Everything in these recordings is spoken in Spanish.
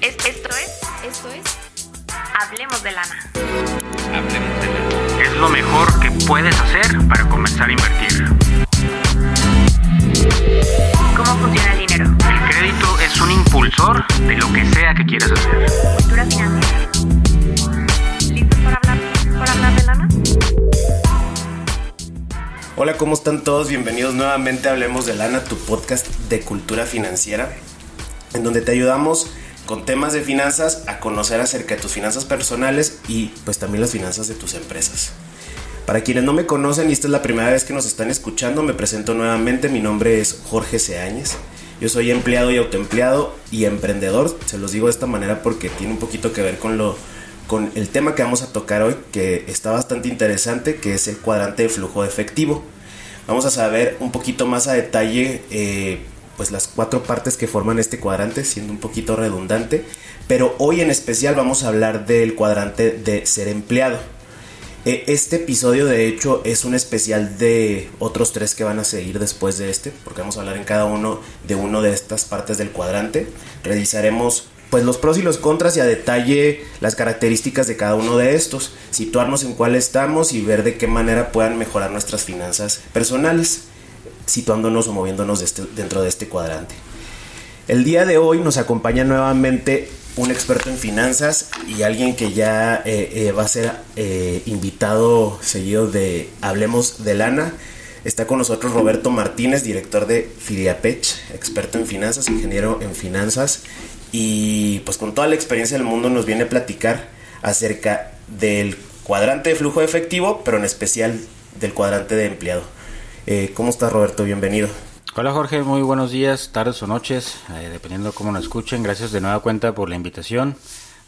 Es- esto es, Esto es Hablemos de lana. Hablemos de lana. Es lo mejor que puedes hacer para comenzar a invertir. ¿Cómo funciona el dinero? El crédito es un impulsor de lo que sea que quieras hacer. Cultura financiera. ¿Listos para hablar, para hablar de lana? Hola, ¿cómo están todos? Bienvenidos nuevamente a Hablemos de Lana, tu podcast de cultura financiera, en donde te ayudamos con temas de finanzas a conocer acerca de tus finanzas personales y pues también las finanzas de tus empresas. Para quienes no me conocen y esta es la primera vez que nos están escuchando, me presento nuevamente. Mi nombre es Jorge Seáñez. Yo soy empleado y autoempleado y emprendedor. Se los digo de esta manera porque tiene un poquito que ver con lo con el tema que vamos a tocar hoy, que está bastante interesante, que es el cuadrante de flujo efectivo. Vamos a saber un poquito más a detalle eh, pues las cuatro partes que forman este cuadrante, siendo un poquito redundante, pero hoy en especial vamos a hablar del cuadrante de ser empleado. Eh, Este episodio de hecho es un especial de otros tres que van a seguir después de este, porque vamos a hablar en cada uno de uno de estas partes del cuadrante. Revisaremos pues los pros y los contras y a detalle las características de cada uno de estos, situarnos en cuál estamos y ver de qué manera puedan mejorar nuestras finanzas personales, situándonos o moviéndonos de este- dentro de este cuadrante. El día de hoy nos acompaña nuevamente un experto en finanzas y alguien que ya eh, eh, va a ser eh, invitado seguido de Hablemos de Lana. Está con nosotros Roberto Martínez, director de Filiapech, experto en finanzas, ingeniero en finanzas y pues con toda la experiencia del mundo nos viene a platicar acerca del cuadrante de flujo de efectivo, pero en especial del cuadrante de empleado. Eh, ¿Cómo estás Roberto? Bienvenido. Hola Jorge, muy buenos días, tardes o noches, eh, dependiendo de cómo nos escuchen. Gracias de nueva cuenta por la invitación.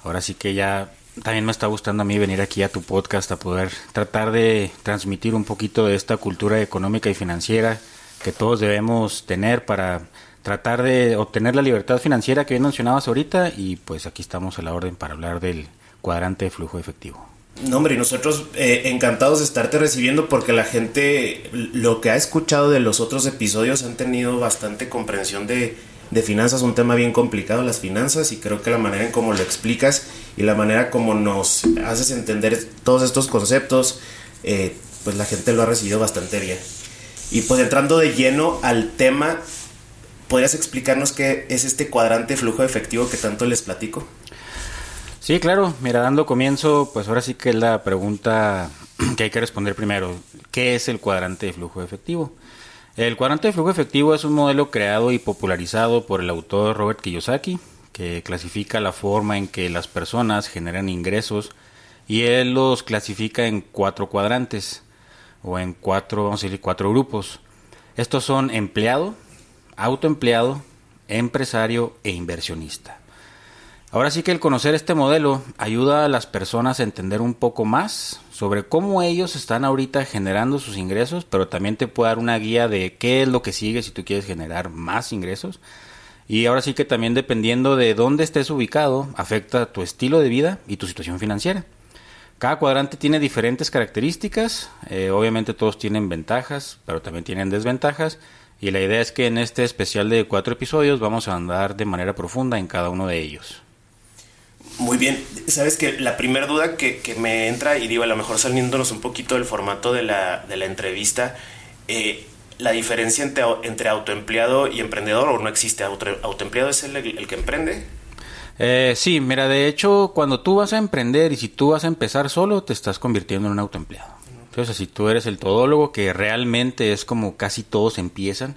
Ahora sí que ya también me está gustando a mí venir aquí a tu podcast a poder tratar de transmitir un poquito de esta cultura económica y financiera que todos debemos tener para tratar de obtener la libertad financiera que bien mencionabas ahorita y pues aquí estamos a la orden para hablar del cuadrante de flujo efectivo. No, hombre, nosotros eh, encantados de estarte recibiendo porque la gente, lo que ha escuchado de los otros episodios, han tenido bastante comprensión de, de finanzas, un tema bien complicado, las finanzas, y creo que la manera en cómo lo explicas y la manera como nos haces entender todos estos conceptos, eh, pues la gente lo ha recibido bastante bien. Y pues entrando de lleno al tema, ¿podrías explicarnos qué es este cuadrante flujo efectivo que tanto les platico? Sí, claro. Mira, dando comienzo, pues ahora sí que es la pregunta que hay que responder primero. ¿Qué es el cuadrante de flujo efectivo? El cuadrante de flujo efectivo es un modelo creado y popularizado por el autor Robert Kiyosaki, que clasifica la forma en que las personas generan ingresos y él los clasifica en cuatro cuadrantes o en cuatro, vamos a decir, cuatro grupos. Estos son empleado, autoempleado, empresario e inversionista. Ahora sí que el conocer este modelo ayuda a las personas a entender un poco más sobre cómo ellos están ahorita generando sus ingresos, pero también te puede dar una guía de qué es lo que sigue si tú quieres generar más ingresos. Y ahora sí que también dependiendo de dónde estés ubicado, afecta tu estilo de vida y tu situación financiera. Cada cuadrante tiene diferentes características, eh, obviamente todos tienen ventajas, pero también tienen desventajas. Y la idea es que en este especial de cuatro episodios vamos a andar de manera profunda en cada uno de ellos. Muy bien, sabes que la primera duda que, que me entra, y digo, a lo mejor saliéndonos un poquito del formato de la, de la entrevista, eh, la diferencia entre, entre autoempleado y emprendedor, o no existe, auto, autoempleado es el, el que emprende. Eh, sí, mira, de hecho, cuando tú vas a emprender y si tú vas a empezar solo, te estás convirtiendo en un autoempleado. Entonces, si tú eres el todólogo, que realmente es como casi todos empiezan,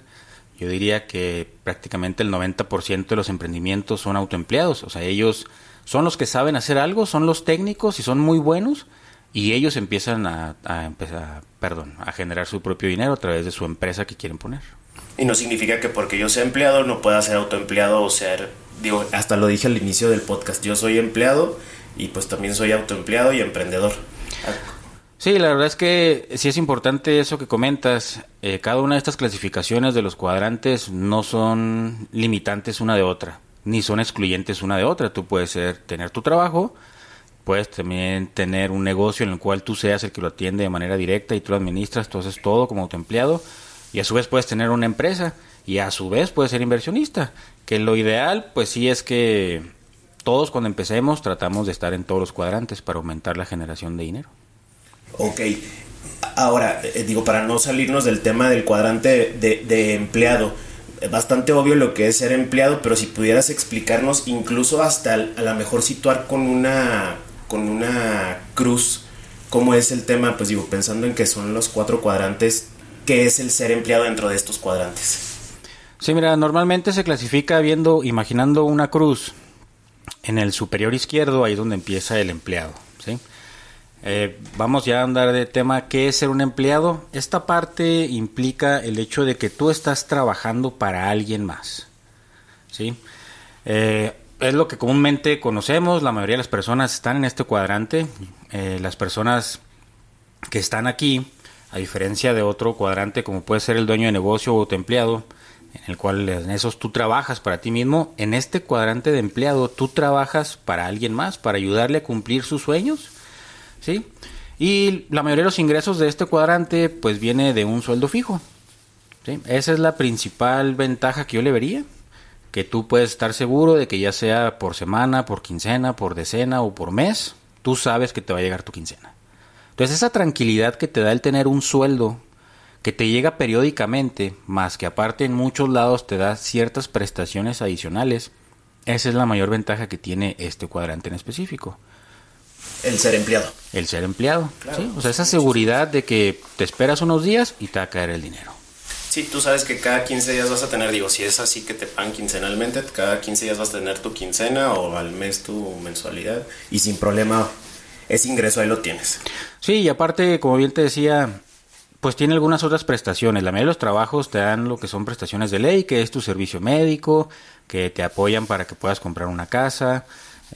yo diría que prácticamente el 90% de los emprendimientos son autoempleados. O sea, ellos son los que saben hacer algo, son los técnicos y son muy buenos y ellos empiezan a, a empezar, perdón, a generar su propio dinero a través de su empresa que quieren poner. Y no significa que porque yo sea empleado no pueda ser autoempleado o ser, digo, hasta lo dije al inicio del podcast, yo soy empleado y pues también soy autoempleado y emprendedor. Sí, la verdad es que sí es importante eso que comentas. Eh, cada una de estas clasificaciones de los cuadrantes no son limitantes una de otra, ni son excluyentes una de otra. Tú puedes ser, tener tu trabajo, puedes también tener un negocio en el cual tú seas el que lo atiende de manera directa y tú lo administras, tú haces todo como autoempleado, y a su vez puedes tener una empresa y a su vez puedes ser inversionista, que lo ideal pues sí es que todos cuando empecemos tratamos de estar en todos los cuadrantes para aumentar la generación de dinero. Ok. Ahora, eh, digo, para no salirnos del tema del cuadrante de, empleado, bastante obvio lo que es ser empleado, pero si pudieras explicarnos, incluso hasta a lo mejor situar con una, con una cruz, cómo es el tema, pues digo, pensando en que son los cuatro cuadrantes, ¿qué es el ser empleado dentro de estos cuadrantes? Sí, mira, normalmente se clasifica viendo, imaginando una cruz. En el superior izquierdo, ahí es donde empieza el empleado. ¿sí? Eh, vamos ya a andar de tema qué es ser un empleado. Esta parte implica el hecho de que tú estás trabajando para alguien más. ¿sí? Eh, es lo que comúnmente conocemos, la mayoría de las personas están en este cuadrante. Eh, las personas que están aquí, a diferencia de otro cuadrante como puede ser el dueño de negocio o tu empleado, en el cual en esos tú trabajas para ti mismo, en este cuadrante de empleado tú trabajas para alguien más, para ayudarle a cumplir sus sueños, ¿sí? Y la mayoría de los ingresos de este cuadrante pues viene de un sueldo fijo, ¿sí? Esa es la principal ventaja que yo le vería, que tú puedes estar seguro de que ya sea por semana, por quincena, por decena o por mes, tú sabes que te va a llegar tu quincena. Entonces esa tranquilidad que te da el tener un sueldo que te llega periódicamente, más que aparte en muchos lados te da ciertas prestaciones adicionales, esa es la mayor ventaja que tiene este cuadrante en específico. El ser empleado. El ser empleado. Claro, ¿sí? O sea, esa seguridad de que te esperas unos días y te va a caer el dinero. Sí, tú sabes que cada 15 días vas a tener, digo, si es así que te pagan quincenalmente, cada 15 días vas a tener tu quincena o al mes tu mensualidad y sin problema ese ingreso ahí lo tienes. Sí, y aparte, como bien te decía, pues tiene algunas otras prestaciones. La mayoría de los trabajos te dan lo que son prestaciones de ley, que es tu servicio médico, que te apoyan para que puedas comprar una casa,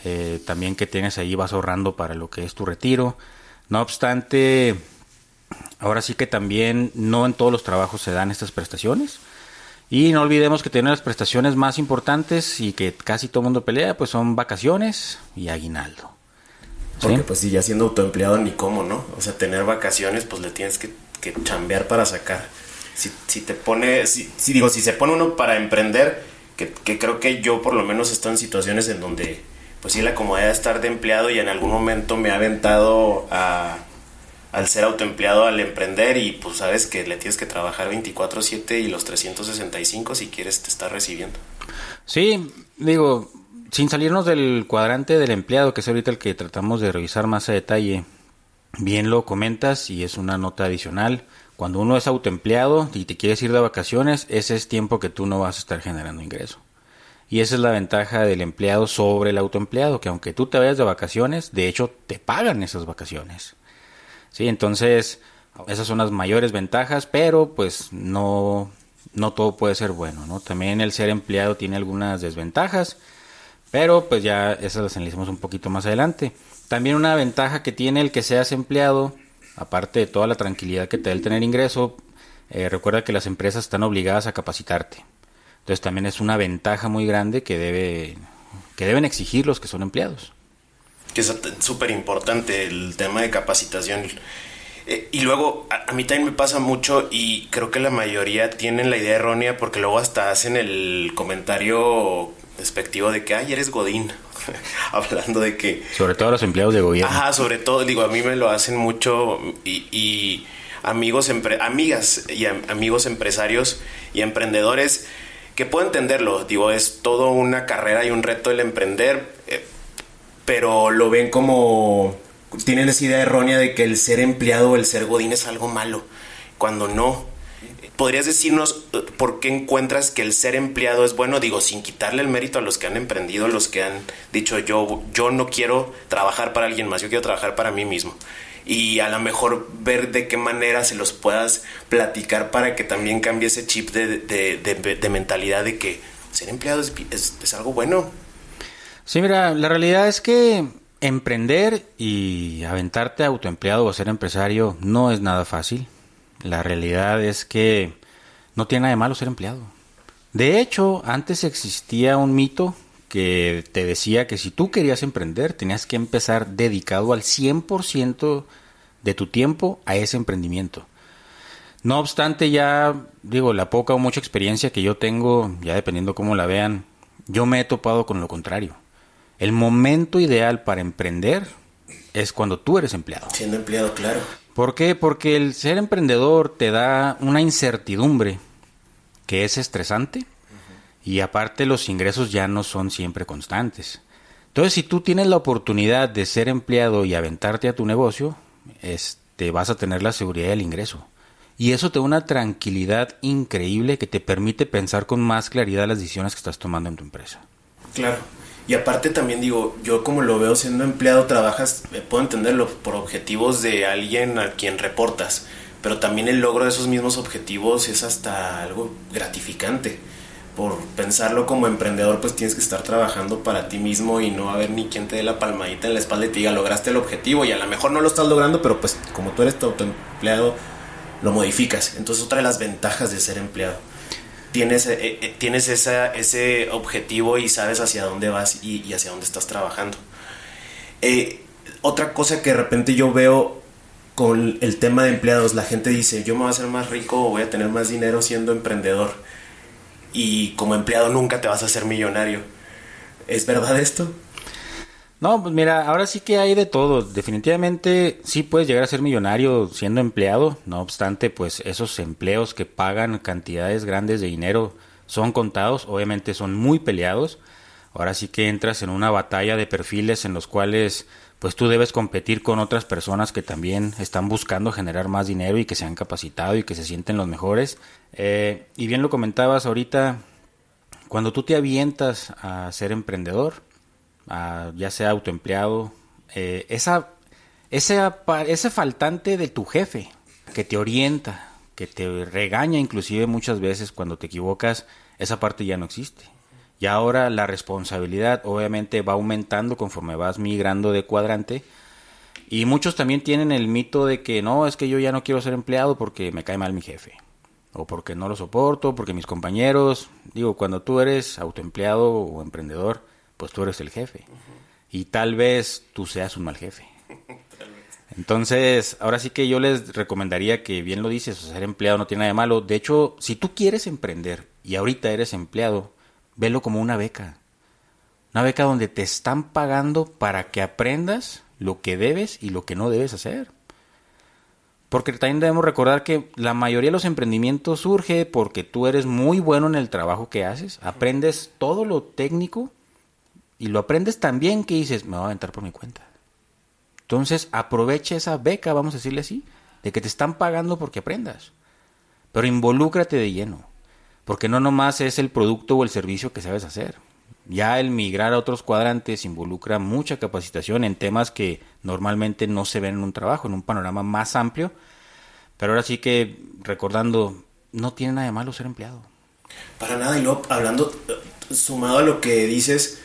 eh, también que tienes ahí vas ahorrando para lo que es tu retiro. No obstante, ahora sí que también no en todos los trabajos se dan estas prestaciones. Y no olvidemos que tiene las prestaciones más importantes y que casi todo el mundo pelea, pues son vacaciones y aguinaldo. Porque pues si ya siendo autoempleado ni cómo, ¿no? O sea, tener vacaciones pues le tienes que, que chambear para sacar. Si, si te pone, si, si digo, si se pone uno para emprender, que, que creo que yo por lo menos estoy en situaciones en donde pues sí la comodidad de estar de empleado y en algún momento me ha aventado a, al ser autoempleado, al emprender y pues sabes que le tienes que trabajar 24/7 y los 365 si quieres te recibiendo. Sí, digo, sin salirnos del cuadrante del empleado, que es ahorita el que tratamos de revisar más a detalle, bien lo comentas y es una nota adicional. Cuando uno es autoempleado y te quieres ir de vacaciones, ese es tiempo que tú no vas a estar generando ingreso. Y esa es la ventaja del empleado sobre el autoempleado, que aunque tú te vayas de vacaciones, de hecho te pagan esas vacaciones. Sí, entonces esas son las mayores ventajas, pero pues no, no todo puede ser bueno, ¿no? También el ser empleado tiene algunas desventajas, pero pues ya esas las analizamos un poquito más adelante. También una ventaja que tiene el que seas empleado, aparte de toda la tranquilidad que te da el tener ingreso, eh, recuerda que las empresas están obligadas a capacitarte. Entonces también es una ventaja muy grande que debe que deben exigir los que son empleados. Que es súper importante el tema de capacitación. Eh, y luego, a, a, mí también me pasa mucho y creo que la mayoría tienen la idea errónea porque luego hasta hacen el comentario despectivo de que, ay, eres Godín. Hablando de que... Sobre todo los empleados de gobierno. Ajá, sobre todo, digo, a mí me lo hacen mucho y, y amigos, empre amigas y am amigos empresarios y emprendedores que puedo entenderlo, digo, es todo una carrera y un reto el emprender, eh, pero lo ven como tienen esa idea errónea de que el ser empleado o el ser godín es algo malo, cuando no. ¿Podrías decirnos por qué encuentras que el ser empleado es bueno? Digo, sin quitarle el mérito a los que han emprendido, los que han dicho yo, yo no quiero trabajar para alguien más, yo quiero trabajar para mí mismo. Y a lo mejor ver de qué manera se los puedas platicar para que también cambie ese chip de, de, de, mentalidad de que ser empleado es, es, es algo bueno. Sí, mira, la realidad es que emprender y aventarte a autoempleado o ser empresario no es nada fácil. La realidad es que no tiene nada de malo ser empleado. De hecho, antes existía un mito que te decía que si tú querías emprender, tenías que empezar dedicado al 100% de tu tiempo a ese emprendimiento. No obstante, ya digo, la poca o mucha experiencia que yo tengo, ya dependiendo cómo la vean, yo me he topado con lo contrario. El momento ideal para emprender es cuando tú eres empleado. Siendo empleado, claro. ¿Por qué? Porque el ser emprendedor te da una incertidumbre que es estresante y aparte los ingresos ya no son siempre constantes. Entonces, si tú tienes la oportunidad de ser empleado y aventarte a tu negocio, este, vas a tener la seguridad del ingreso. Y eso te da una tranquilidad increíble que te permite pensar con más claridad las decisiones que estás tomando en tu empresa. Claro. Y aparte también digo, yo como lo veo siendo empleado, trabajas, eh, puedo entenderlo, por objetivos de alguien a quien reportas, pero también el logro de esos mismos objetivos es hasta algo gratificante. Por pensarlo como emprendedor, pues tienes que estar trabajando para ti mismo y no haber ni quien te dé la palmadita en la espalda y te diga, lograste el objetivo y a lo mejor no lo estás logrando, pero pues como tú eres tu empleado, lo modificas. Entonces otra de las ventajas de ser empleado tienes, eh, eh, tienes ese objetivo y sabes hacia dónde vas y, hacia dónde estás trabajando. Eh, otra cosa que de repente yo veo con el tema de empleados, la gente dice, yo me voy a hacer más rico o voy a tener más dinero siendo emprendedor. Y como empleado nunca te vas a hacer millonario. ¿Es verdad esto? No, pues mira, ahora sí que hay de todo. Definitivamente sí puedes llegar a ser millonario siendo empleado. No obstante, pues esos empleos que pagan cantidades grandes de dinero son contados, obviamente son muy peleados. Ahora sí que entras en una batalla de perfiles en los cuales pues tú debes competir con otras personas que también están buscando generar más dinero y que se han capacitado y que se sienten los mejores. Eh, y bien lo comentabas ahorita, cuando tú te avientas a ser emprendedor, ya sea autoempleado, eh, esa, ese, ese faltante de tu jefe que te orienta, que te regaña inclusive muchas veces cuando te equivocas, esa parte ya no existe. Y ahora la responsabilidad obviamente va aumentando conforme vas migrando de cuadrante. Y muchos también tienen el mito de que no, es que yo ya no quiero ser empleado porque me cae mal mi jefe. O porque no lo soporto, porque mis compañeros. Digo, cuando tú eres autoempleado o emprendedor, pues tú eres el jefe. Y tal vez tú seas un mal jefe. Entonces, ahora sí que yo les recomendaría que, bien lo dices, ser empleado no tiene nada de malo. De hecho, si tú quieres emprender y ahorita eres empleado, velo como una beca. Una beca donde te están pagando para que aprendas lo que debes y lo que no debes hacer. Porque también debemos recordar que la mayoría de los emprendimientos surge porque tú eres muy bueno en el trabajo que haces, aprendes todo lo técnico y lo aprendes tan bien que dices, me voy a entrar por mi cuenta. Entonces aprovecha esa beca, vamos a decirle así, de que te están pagando porque aprendas. Pero involúcrate de lleno, porque no nomás es el producto o el servicio que sabes hacer. Ya el migrar a otros cuadrantes involucra mucha capacitación en temas que normalmente no se ven en un trabajo, en un panorama más amplio. Pero ahora sí que, recordando, no tiene nada de malo ser empleado. Para nada, y luego hablando, eh, sumado a lo que dices,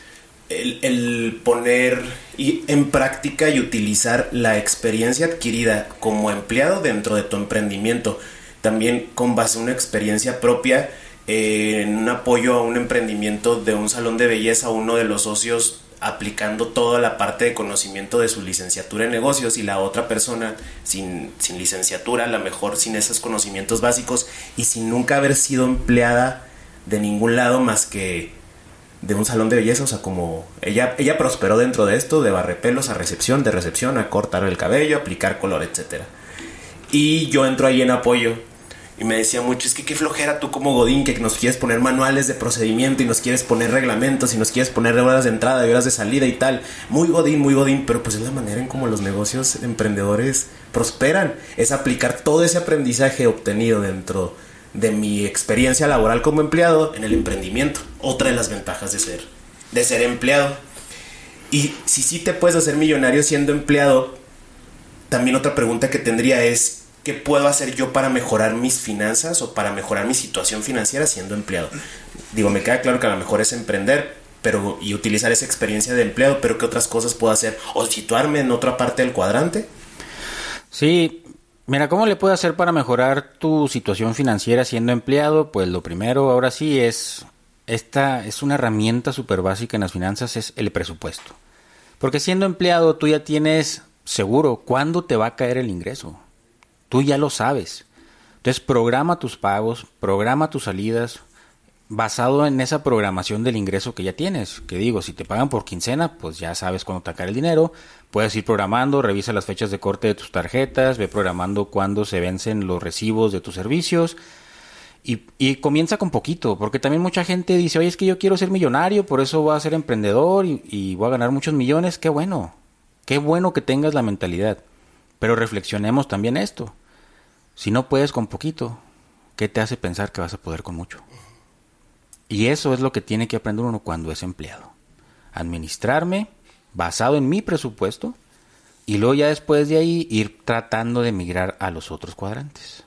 el, poner y, en práctica y utilizar la experiencia adquirida como empleado dentro de tu emprendimiento, también con base en una experiencia propia, eh, en un apoyo a un emprendimiento de un salón de belleza, uno de los socios aplicando toda la parte de conocimiento de su licenciatura en negocios y la otra persona sin, sin licenciatura, a lo mejor sin esos conocimientos básicos y sin nunca haber sido empleada de ningún lado más que de un salón de belleza, o sea, como ella, ella prosperó dentro de esto, de barrepelos a recepción, de recepción a cortar el cabello, aplicar color, etc. Y yo entro ahí en apoyo y me decía mucho, es que qué flojera tú como Godín, que nos quieres poner manuales de procedimiento y nos quieres poner reglamentos y nos quieres poner horas de entrada y horas de salida y tal. Muy Godín, muy Godín, pero pues es la manera en cómo los negocios emprendedores prosperan, es aplicar todo ese aprendizaje obtenido dentro de mi experiencia laboral como empleado en el emprendimiento. Otra de las ventajas de ser, de ser empleado. Y si sí te puedes hacer millonario siendo empleado, también otra pregunta que tendría es, ¿qué puedo hacer yo para mejorar mis finanzas o para mejorar mi situación financiera siendo empleado? Digo, me queda claro que a lo mejor es emprender pero, y utilizar esa experiencia de empleado, pero ¿qué otras cosas puedo hacer? ¿O situarme en otra parte del cuadrante? Sí, Mira, ¿cómo le puedes hacer para mejorar tu situación financiera siendo empleado? Pues lo primero, ahora sí, es esta es una herramienta súper básica en las finanzas, es el presupuesto. Porque siendo empleado tú ya tienes seguro cuándo te va a caer el ingreso. Tú ya lo sabes. Entonces programa tus pagos, programa tus salidas, basado en esa programación del ingreso que ya tienes. Que digo, si te pagan por quincena, pues ya sabes cuándo tacar el dinero. Puedes ir programando, revisa las fechas de corte de tus tarjetas, ve programando cuándo se vencen los recibos de tus servicios. Y, y comienza con poquito, porque también mucha gente dice, oye, es que yo quiero ser millonario, por eso voy a ser emprendedor y, y voy a ganar muchos millones. Qué bueno, qué bueno que tengas la mentalidad. Pero reflexionemos también esto. Si no puedes con poquito, ¿qué te hace pensar que vas a poder con mucho? Y eso es lo que tiene que aprender uno cuando es empleado. Administrarme basado en mi presupuesto y luego ya después de ahí ir tratando de migrar a los otros cuadrantes.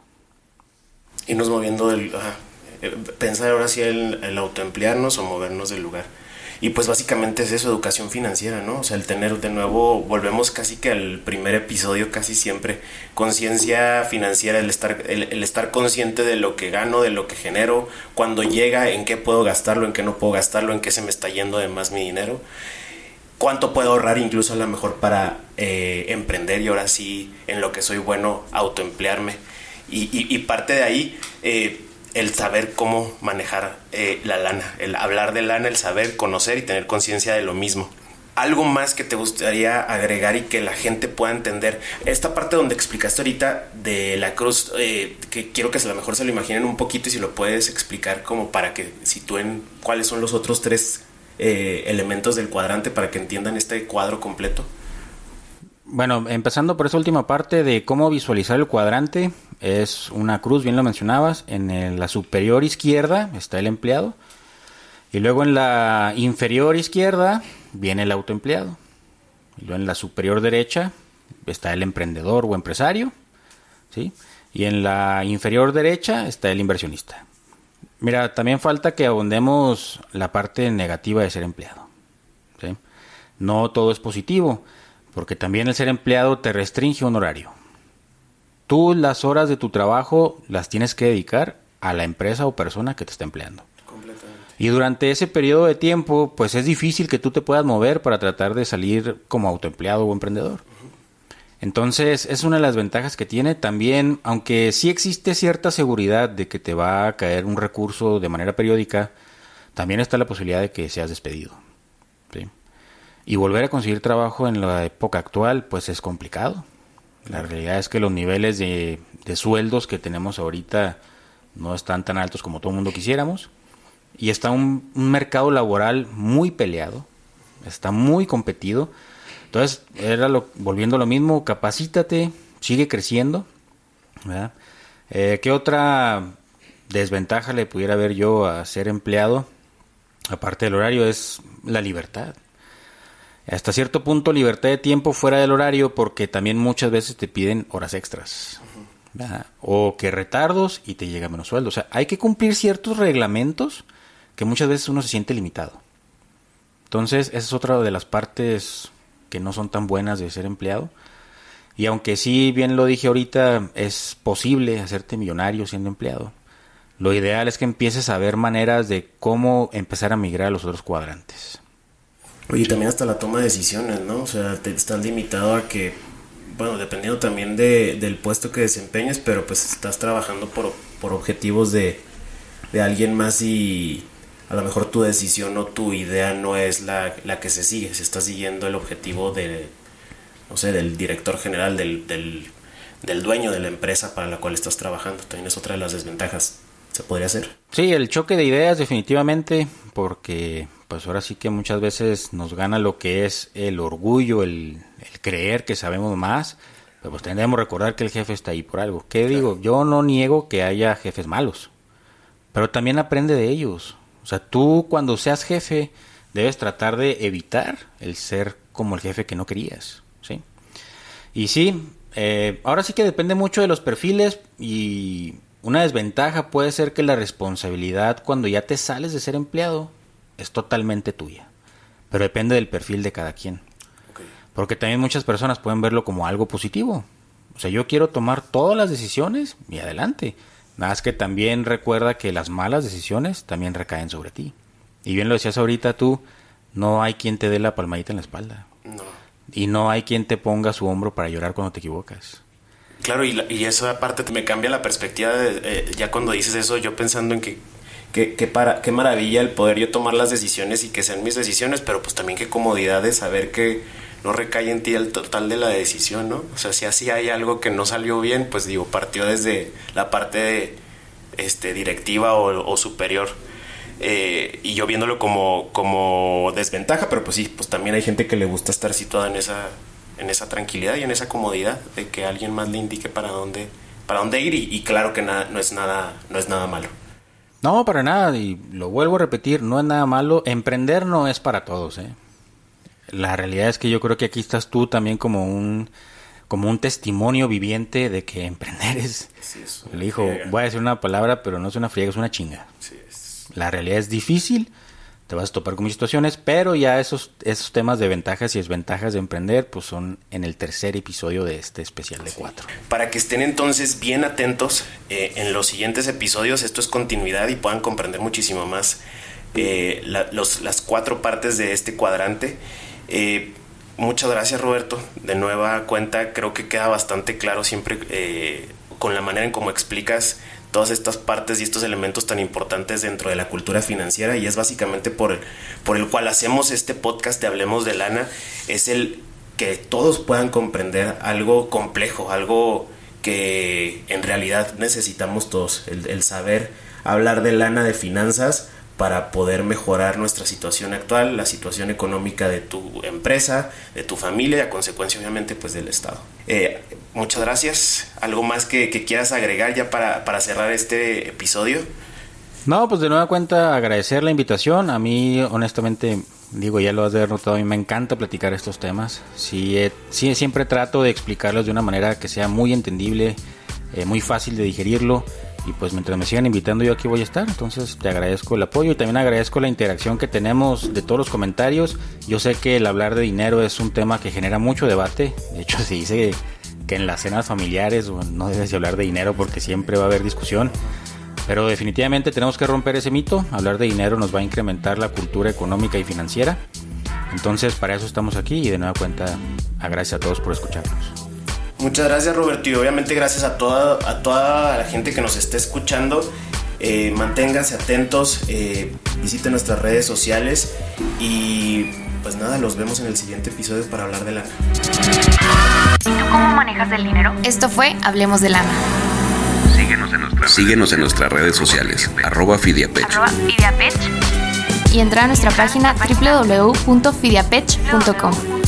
Irnos moviendo del... ajá, eh, pensar ahora si el, el autoemplearnos o movernos del lugar. Y pues básicamente es eso, educación financiera, ¿no? O sea, el tener de nuevo, volvemos casi que al primer episodio, casi siempre, conciencia financiera, el estar, el, estar consciente de lo que gano, de lo que genero, cuando llega, en qué puedo gastarlo, en qué no puedo gastarlo, en qué se me está yendo de más mi dinero cuánto puedo ahorrar incluso a lo mejor para eh, emprender y ahora sí en lo que soy bueno autoemplearme y, y, y parte de ahí eh, el saber cómo manejar eh, la lana el hablar de lana el saber conocer y tener conciencia de lo mismo algo más que te gustaría agregar y que la gente pueda entender esta parte donde explicaste ahorita de la cruz eh, que quiero que a lo mejor se lo imaginen un poquito y si lo puedes explicar como para que sitúen cuáles son los otros tres eh, elementos del cuadrante para que entiendan este cuadro completo. Bueno, empezando por esa última parte de cómo visualizar el cuadrante, es una cruz, bien lo mencionabas, en la superior izquierda está el empleado y luego en la inferior izquierda viene el autoempleado. Y luego en la superior derecha está el emprendedor o empresario, ¿sí? Y en la inferior derecha está el inversionista. Mira, también falta que abondemos la parte negativa de ser empleado. No todo es positivo, porque también el ser empleado te restringe un horario. Tú las horas de tu trabajo las tienes que dedicar a la empresa o persona que te está empleando. Y durante ese periodo de tiempo, pues es difícil que tú te puedas mover para tratar de salir como autoempleado o emprendedor. Entonces, es una de las ventajas que tiene también, aunque sí existe cierta seguridad de que te va a caer un recurso de manera periódica, también está la posibilidad de que seas despedido. ¿sí? Y volver a conseguir trabajo en la época actual, pues es complicado. La realidad es que los niveles de, de sueldos que tenemos ahorita no están tan altos como todo el mundo quisiéramos. Y está un, mercado laboral muy peleado, está muy competido. Entonces, era lo, volviendo a lo mismo, capacítate, sigue creciendo. Eh, ¿Qué otra desventaja le pudiera ver yo a ser empleado? Aparte del horario, es la libertad. Hasta cierto punto, libertad de tiempo fuera del horario, porque también muchas veces te piden horas extras. O que retardos y te llega menos sueldo. O sea, hay que cumplir ciertos reglamentos que muchas veces uno se siente limitado. Entonces, esa es otra de las partes que no son tan buenas de ser empleado. Y aunque sí, bien lo dije ahorita, es posible hacerte millonario siendo empleado. Lo ideal es que empieces a ver maneras de cómo empezar a migrar a los otros cuadrantes. Oye, también hasta la toma de decisiones, ¿no? O sea, te estás limitado a que, bueno, dependiendo también de, del puesto que desempeñes, pero pues estás trabajando por, por objetivos de, de alguien más y a lo mejor tu decisión o tu idea no es la, la que se sigue, se está siguiendo el objetivo de, no sé, del director general, del, del, del dueño de la empresa para la cual estás trabajando. También es otra de las desventajas. ¿Se podría hacer? Sí, el choque de ideas definitivamente, porque pues ahora sí que muchas veces nos gana lo que es el orgullo, el, el creer que sabemos más, pero pues tendremos que recordar que el jefe está ahí por algo. ¿Qué digo? Yo no niego que haya jefes malos, pero también aprende de ellos. O sea, tú cuando seas jefe debes tratar de evitar el ser como el jefe que no querías, ¿sí? Y sí, eh, ahora sí que depende mucho de los perfiles y una desventaja puede ser que la responsabilidad cuando ya te sales de ser empleado es totalmente tuya, pero depende del perfil de cada quien. Porque también muchas personas pueden verlo como algo positivo. O sea, yo quiero tomar todas las decisiones y adelante. Nada más que también recuerda que las malas decisiones también recaen sobre ti. Y bien lo decías ahorita tú, no hay quien te dé la palmadita en la espalda. No. Y no hay quien te ponga su hombro para llorar cuando te equivocas. Claro, y, la- y eso aparte me cambia la perspectiva de, eh, ya cuando dices eso, yo pensando en que qué, qué, para, qué maravilla el poder yo tomar las decisiones y que sean mis decisiones, pero pues también qué comodidad de saber que no recae en ti el total de la decisión, ¿no? O sea, si así hay algo que no salió bien, pues digo, partió desde la parte este, directiva o, o superior. Eh, y yo viéndolo como, como desventaja, pero pues sí, pues también hay gente que le gusta estar situada en esa, en esa tranquilidad y en esa comodidad de que alguien más le indique para dónde, para dónde ir y, y claro que nada, no es nada, no es nada malo. No, para nada, y lo vuelvo a repetir, no es nada malo. Emprender no es para todos, ¿eh? La realidad es que yo creo que aquí estás tú también como un como un testimonio viviente de que emprender es, Sí, es le dijo, voy a decir una palabra, pero no es una friega, es una chinga. Sí, es- La realidad es difícil, te vas a topar con muchas situaciones, pero ya esos, esos temas de ventajas y desventajas de emprender, pues son en el tercer episodio de este especial de cuatro. Para que estén entonces bien atentos eh, en los siguientes episodios, esto es continuidad y puedan comprender muchísimo más eh, la- los- las cuatro partes de este cuadrante. Eh, muchas gracias Roberto, de nueva cuenta creo que queda bastante claro siempre eh, con la manera en cómo explicas todas estas partes y estos elementos tan importantes dentro de la cultura financiera y es básicamente por el, por el cual hacemos este podcast de Hablemos de Lana, es el que todos puedan comprender algo complejo, algo que en realidad necesitamos todos, el, el saber hablar de lana, de finanzas, para poder mejorar nuestra situación actual, la situación económica de tu empresa, de tu familia y a consecuencia obviamente pues del Estado. Eh, muchas gracias. ¿Algo más que, que quieras agregar ya para, para cerrar este episodio? No, pues de nueva cuenta agradecer la invitación. A mí, honestamente, digo, ya lo has de notado, a mí me encanta platicar estos temas. Sí, eh, sí, siempre trato de explicarlos de una manera que sea muy entendible, eh, muy fácil de digerirlo. Y pues mientras me sigan invitando yo aquí voy a estar. Entonces te agradezco el apoyo y también agradezco la interacción que tenemos de todos los comentarios. Yo sé que el hablar de dinero es un tema que genera mucho debate. De hecho se dice que en las cenas familiares no debes de hablar de dinero porque siempre va a haber discusión. Pero definitivamente tenemos que romper ese mito. Hablar de dinero nos va a incrementar la cultura económica y financiera. Entonces para eso estamos aquí y de nueva cuenta gracias a todos por escucharnos. Muchas gracias Roberto y obviamente gracias a toda, a toda la gente que nos esté escuchando. Eh, manténganse atentos, eh, visiten nuestras redes sociales y pues nada, los vemos en el siguiente episodio para hablar de lana. ¿Y tú cómo manejas el dinero? Esto fue Hablemos de Lana. Síguenos en nuestras Síguenos en nuestras redes sociales, arroba Fidiapech. Arroba Fidiapech. Y entra a nuestra página www.fidiapech.com. www.fidiapech.com.